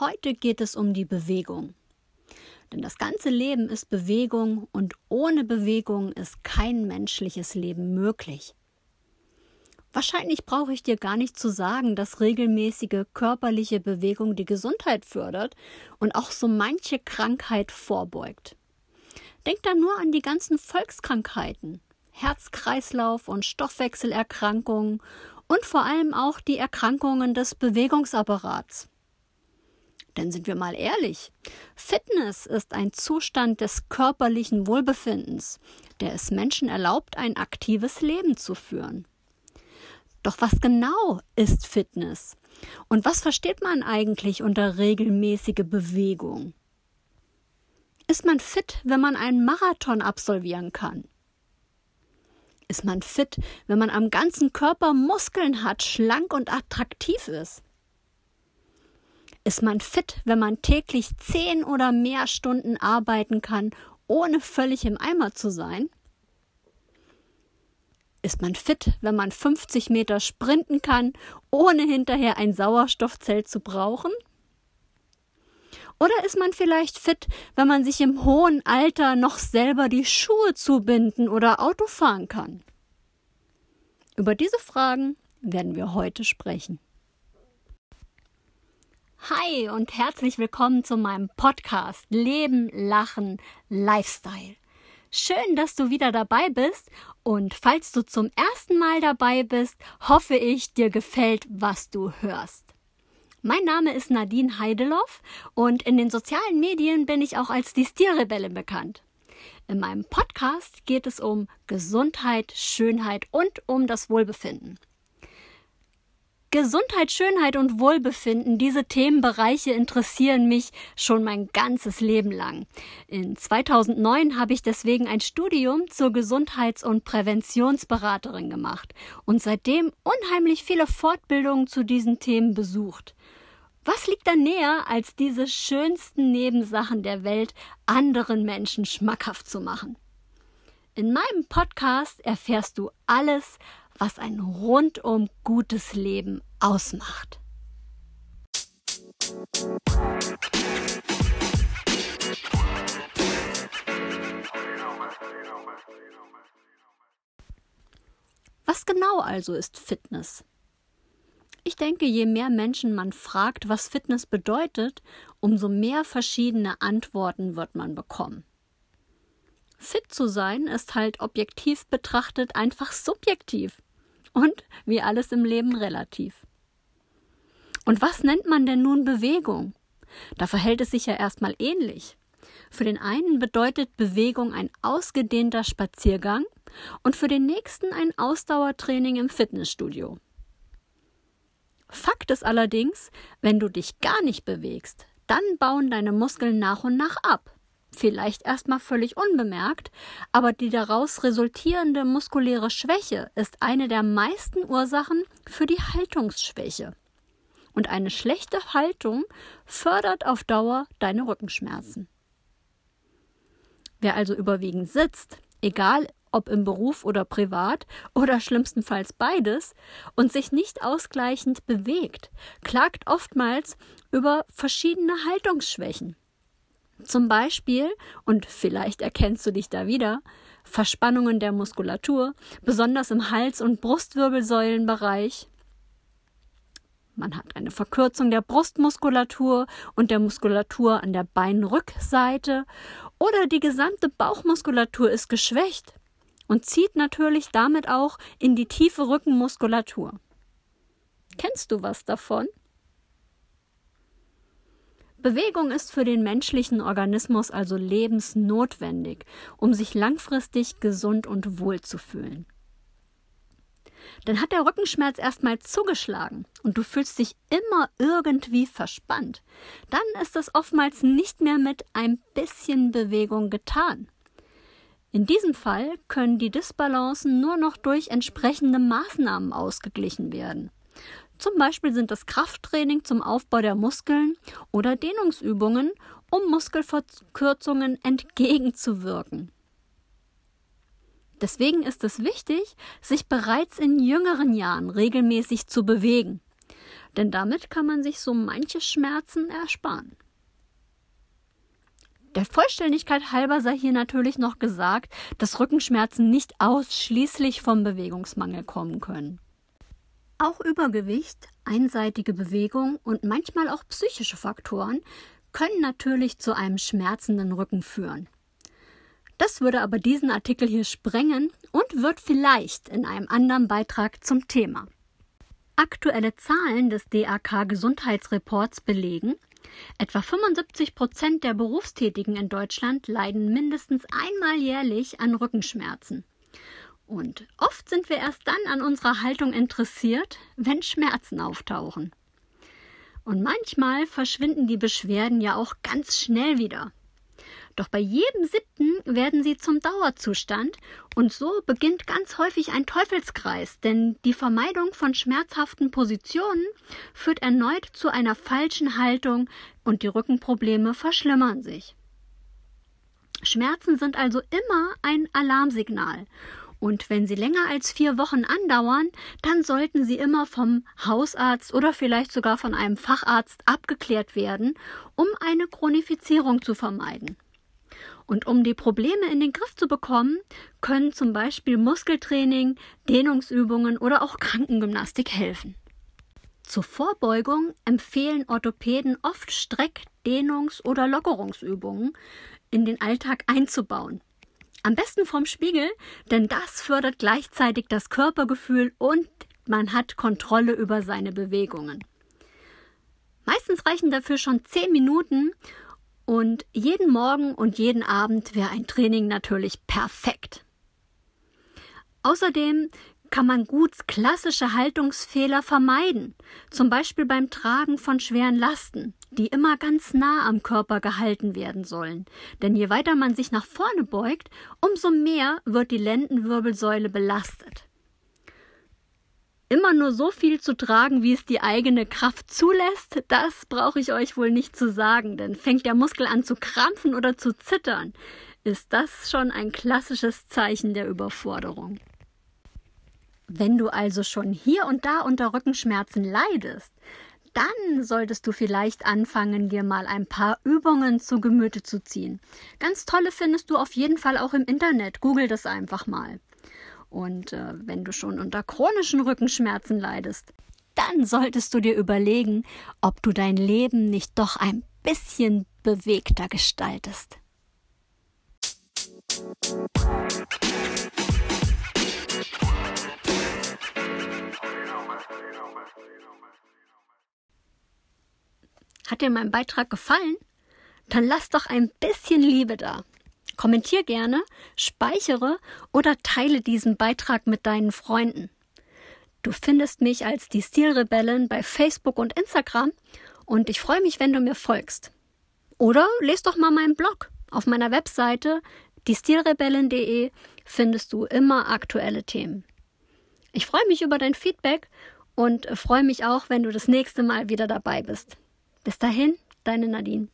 Heute geht es um die Bewegung. Denn das ganze Leben ist Bewegung und ohne Bewegung ist kein menschliches Leben möglich. Wahrscheinlich brauche ich dir gar nicht zu sagen, dass regelmäßige körperliche Bewegung die Gesundheit fördert und auch so manche Krankheit vorbeugt. Denk da nur an die ganzen Volkskrankheiten, Herz-Kreislauf- und Stoffwechselerkrankungen und vor allem auch die Erkrankungen des Bewegungsapparats. Denn sind wir mal ehrlich, Fitness ist ein Zustand des körperlichen Wohlbefindens, der es Menschen erlaubt, ein aktives Leben zu führen. Doch was genau ist Fitness? Und was versteht man eigentlich unter regelmäßige Bewegung? Ist man fit, wenn man einen Marathon absolvieren kann? Ist man fit, wenn man am ganzen Körper Muskeln hat, schlank und attraktiv ist? Ist man fit, wenn man täglich zehn oder mehr Stunden arbeiten kann, ohne völlig im Eimer zu sein? Ist man fit, wenn man 50 Meter sprinten kann, ohne hinterher ein Sauerstoffzelt zu brauchen? Oder ist man vielleicht fit, wenn man sich im hohen Alter noch selber die Schuhe zubinden oder Auto fahren kann? Über diese Fragen werden wir heute sprechen. Hi und herzlich willkommen zu meinem Podcast Leben, Lachen, Lifestyle. Schön, dass du wieder dabei bist und falls du zum ersten Mal dabei bist, hoffe ich, dir gefällt, was du hörst. Mein Name ist Nadine Heideloff und in den sozialen Medien bin ich auch als die Stilrebellin bekannt. In meinem Podcast geht es um Gesundheit, Schönheit und um das Wohlbefinden. Gesundheit, Schönheit und Wohlbefinden, diese Themenbereiche interessieren mich schon mein ganzes Leben lang. In 2009 habe ich deswegen ein Studium zur Gesundheits- und Präventionsberaterin gemacht und seitdem unheimlich viele Fortbildungen zu diesen Themen besucht. Was liegt da näher, als diese schönsten Nebensachen der Welt anderen Menschen schmackhaft zu machen? In meinem Podcast erfährst du alles, was ein rundum gutes Leben ausmacht. Was genau also ist Fitness? Ich denke, je mehr Menschen man fragt, was Fitness bedeutet, umso mehr verschiedene Antworten wird man bekommen. Fit zu sein ist halt objektiv betrachtet einfach subjektiv und wie alles im Leben relativ. Und was nennt man denn nun Bewegung? Da verhält es sich ja erstmal ähnlich. Für den einen bedeutet Bewegung ein ausgedehnter Spaziergang und für den nächsten ein Ausdauertraining im Fitnessstudio. Fakt ist allerdings, wenn du dich gar nicht bewegst, dann bauen deine Muskeln nach und nach ab vielleicht erstmal völlig unbemerkt, aber die daraus resultierende muskuläre Schwäche ist eine der meisten Ursachen für die Haltungsschwäche. Und eine schlechte Haltung fördert auf Dauer deine Rückenschmerzen. Wer also überwiegend sitzt, egal ob im Beruf oder privat oder schlimmstenfalls beides, und sich nicht ausgleichend bewegt, klagt oftmals über verschiedene Haltungsschwächen. Zum Beispiel, und vielleicht erkennst du dich da wieder, Verspannungen der Muskulatur, besonders im Hals- und Brustwirbelsäulenbereich. Man hat eine Verkürzung der Brustmuskulatur und der Muskulatur an der Beinrückseite oder die gesamte Bauchmuskulatur ist geschwächt und zieht natürlich damit auch in die tiefe Rückenmuskulatur. Kennst du was davon? Bewegung ist für den menschlichen Organismus also lebensnotwendig, um sich langfristig gesund und wohl zu fühlen. Dann hat der Rückenschmerz erstmal zugeschlagen und du fühlst dich immer irgendwie verspannt. Dann ist es oftmals nicht mehr mit ein bisschen Bewegung getan. In diesem Fall können die Disbalancen nur noch durch entsprechende Maßnahmen ausgeglichen werden. Zum Beispiel sind es Krafttraining zum Aufbau der Muskeln oder Dehnungsübungen, um Muskelverkürzungen entgegenzuwirken. Deswegen ist es wichtig, sich bereits in jüngeren Jahren regelmäßig zu bewegen. Denn damit kann man sich so manche Schmerzen ersparen. Der Vollständigkeit halber sei hier natürlich noch gesagt, dass Rückenschmerzen nicht ausschließlich vom Bewegungsmangel kommen können. Auch Übergewicht, einseitige Bewegung und manchmal auch psychische Faktoren können natürlich zu einem schmerzenden Rücken führen. Das würde aber diesen Artikel hier sprengen und wird vielleicht in einem anderen Beitrag zum Thema. Aktuelle Zahlen des DAK Gesundheitsreports belegen, etwa 75 Prozent der Berufstätigen in Deutschland leiden mindestens einmal jährlich an Rückenschmerzen. Und oft sind wir erst dann an unserer Haltung interessiert, wenn Schmerzen auftauchen. Und manchmal verschwinden die Beschwerden ja auch ganz schnell wieder. Doch bei jedem siebten werden sie zum Dauerzustand und so beginnt ganz häufig ein Teufelskreis, denn die Vermeidung von schmerzhaften Positionen führt erneut zu einer falschen Haltung und die Rückenprobleme verschlimmern sich. Schmerzen sind also immer ein Alarmsignal und wenn sie länger als vier Wochen andauern, dann sollten sie immer vom Hausarzt oder vielleicht sogar von einem Facharzt abgeklärt werden, um eine Chronifizierung zu vermeiden. Und um die Probleme in den Griff zu bekommen, können zum Beispiel Muskeltraining, Dehnungsübungen oder auch Krankengymnastik helfen. Zur Vorbeugung empfehlen Orthopäden oft Streck-, Dehnungs- oder Lockerungsübungen in den Alltag einzubauen. Am besten vom Spiegel, denn das fördert gleichzeitig das Körpergefühl und man hat Kontrolle über seine Bewegungen. Meistens reichen dafür schon zehn Minuten und jeden Morgen und jeden Abend wäre ein Training natürlich perfekt. Außerdem kann man gut klassische Haltungsfehler vermeiden, zum Beispiel beim Tragen von schweren Lasten, die immer ganz nah am Körper gehalten werden sollen. Denn je weiter man sich nach vorne beugt, umso mehr wird die Lendenwirbelsäule belastet. Immer nur so viel zu tragen, wie es die eigene Kraft zulässt, das brauche ich euch wohl nicht zu sagen, denn fängt der Muskel an zu krampfen oder zu zittern, ist das schon ein klassisches Zeichen der Überforderung. Wenn du also schon hier und da unter Rückenschmerzen leidest, dann solltest du vielleicht anfangen, dir mal ein paar Übungen zu Gemüte zu ziehen. Ganz tolle findest du auf jeden Fall auch im Internet. Google das einfach mal. Und äh, wenn du schon unter chronischen Rückenschmerzen leidest, dann solltest du dir überlegen, ob du dein Leben nicht doch ein bisschen bewegter gestaltest. Hat dir mein Beitrag gefallen? Dann lass doch ein bisschen Liebe da. Kommentier gerne, speichere oder teile diesen Beitrag mit deinen Freunden. Du findest mich als die Stilrebellen bei Facebook und Instagram und ich freue mich, wenn du mir folgst. Oder lest doch mal meinen Blog. Auf meiner Webseite diestilrebellen.de findest du immer aktuelle Themen. Ich freue mich über dein Feedback und freue mich auch, wenn du das nächste Mal wieder dabei bist. Bis dahin, deine Nadine.